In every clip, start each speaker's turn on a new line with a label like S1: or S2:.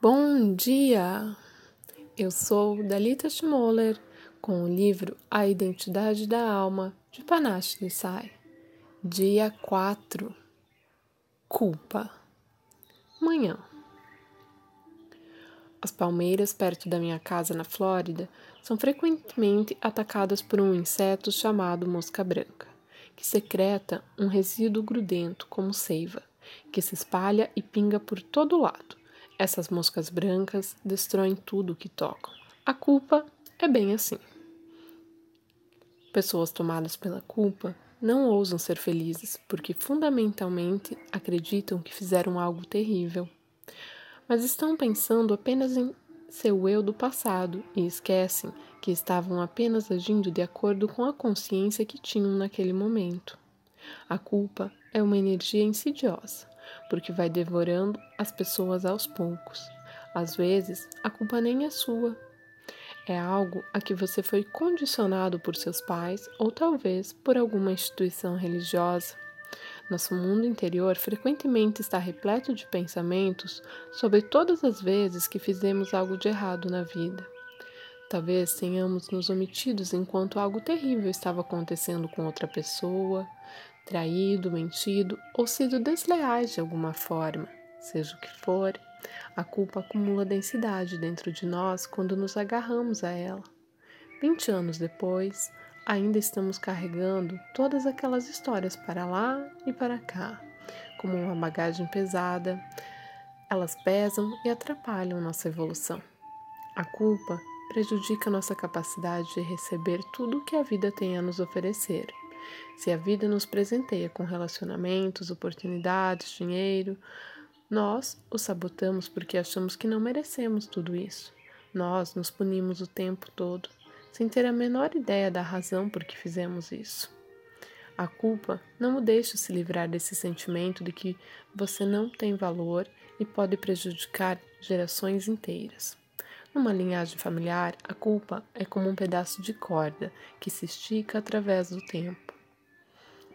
S1: Bom dia! Eu sou Dalita Schmoller com o livro A Identidade da Alma de Panache Desai. Dia 4 Culpa Manhã As palmeiras perto da minha casa na Flórida são frequentemente atacadas por um inseto chamado mosca branca, que secreta um resíduo grudento como seiva, que se espalha e pinga por todo lado essas moscas brancas destroem tudo o que tocam. A culpa é bem assim. Pessoas tomadas pela culpa não ousam ser felizes porque fundamentalmente acreditam que fizeram algo terrível, mas estão pensando apenas em seu eu do passado e esquecem que estavam apenas agindo de acordo com a consciência que tinham naquele momento. A culpa é uma energia insidiosa porque vai devorando as pessoas aos poucos. Às vezes, a culpa nem é sua. É algo a que você foi condicionado por seus pais ou talvez por alguma instituição religiosa. Nosso mundo interior frequentemente está repleto de pensamentos sobre todas as vezes que fizemos algo de errado na vida. Talvez tenhamos nos omitidos enquanto algo terrível estava acontecendo com outra pessoa, traído, mentido ou sido desleais de alguma forma. Seja o que for, a culpa acumula densidade dentro de nós quando nos agarramos a ela. Vinte anos depois, ainda estamos carregando todas aquelas histórias para lá e para cá, como uma bagagem pesada. Elas pesam e atrapalham nossa evolução. A culpa prejudica nossa capacidade de receber tudo o que a vida tem a nos oferecer se a vida nos presenteia com relacionamentos, oportunidades, dinheiro, nós o sabotamos porque achamos que não merecemos tudo isso. Nós nos punimos o tempo todo, sem ter a menor ideia da razão por que fizemos isso. A culpa não o deixa se livrar desse sentimento de que você não tem valor e pode prejudicar gerações inteiras. Numa linhagem familiar, a culpa é como um pedaço de corda que se estica através do tempo.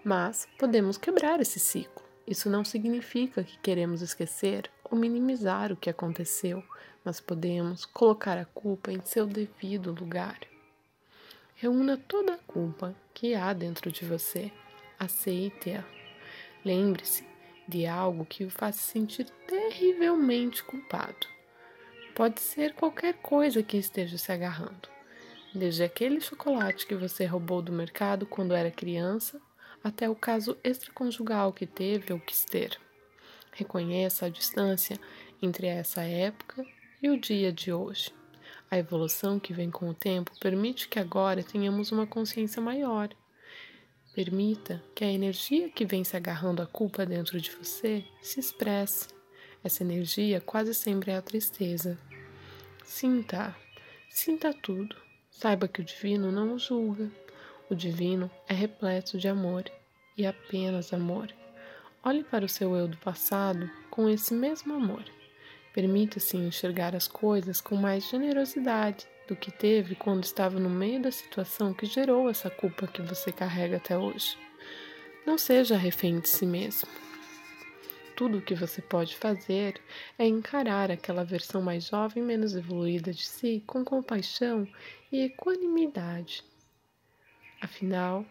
S1: Mas podemos quebrar esse ciclo. Isso não significa que queremos esquecer ou minimizar o que aconteceu, mas podemos colocar a culpa em seu devido lugar. Reúna toda a culpa que há dentro de você, aceite-a. Lembre-se de algo que o faz sentir terrivelmente culpado. Pode ser qualquer coisa que esteja se agarrando, desde aquele chocolate que você roubou do mercado quando era criança até o caso extraconjugal que teve ou quis ter. Reconheça a distância entre essa época e o dia de hoje. A evolução que vem com o tempo permite que agora tenhamos uma consciência maior. Permita que a energia que vem se agarrando à culpa dentro de você se expresse. Essa energia quase sempre é a tristeza. Sinta, sinta tudo. Saiba que o divino não o julga. O divino é repleto de amor e apenas amor. Olhe para o seu eu do passado com esse mesmo amor. Permita-se enxergar as coisas com mais generosidade do que teve quando estava no meio da situação que gerou essa culpa que você carrega até hoje. Não seja refém de si mesmo. Tudo o que você pode fazer é encarar aquela versão mais jovem, menos evoluída de si com compaixão e equanimidade Afinal,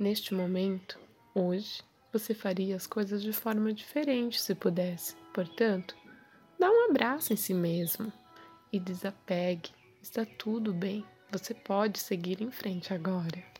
S1: neste momento, hoje, você faria as coisas de forma diferente se pudesse. Portanto, dá um abraço em si mesmo e desapegue. Está tudo bem. Você pode seguir em frente agora.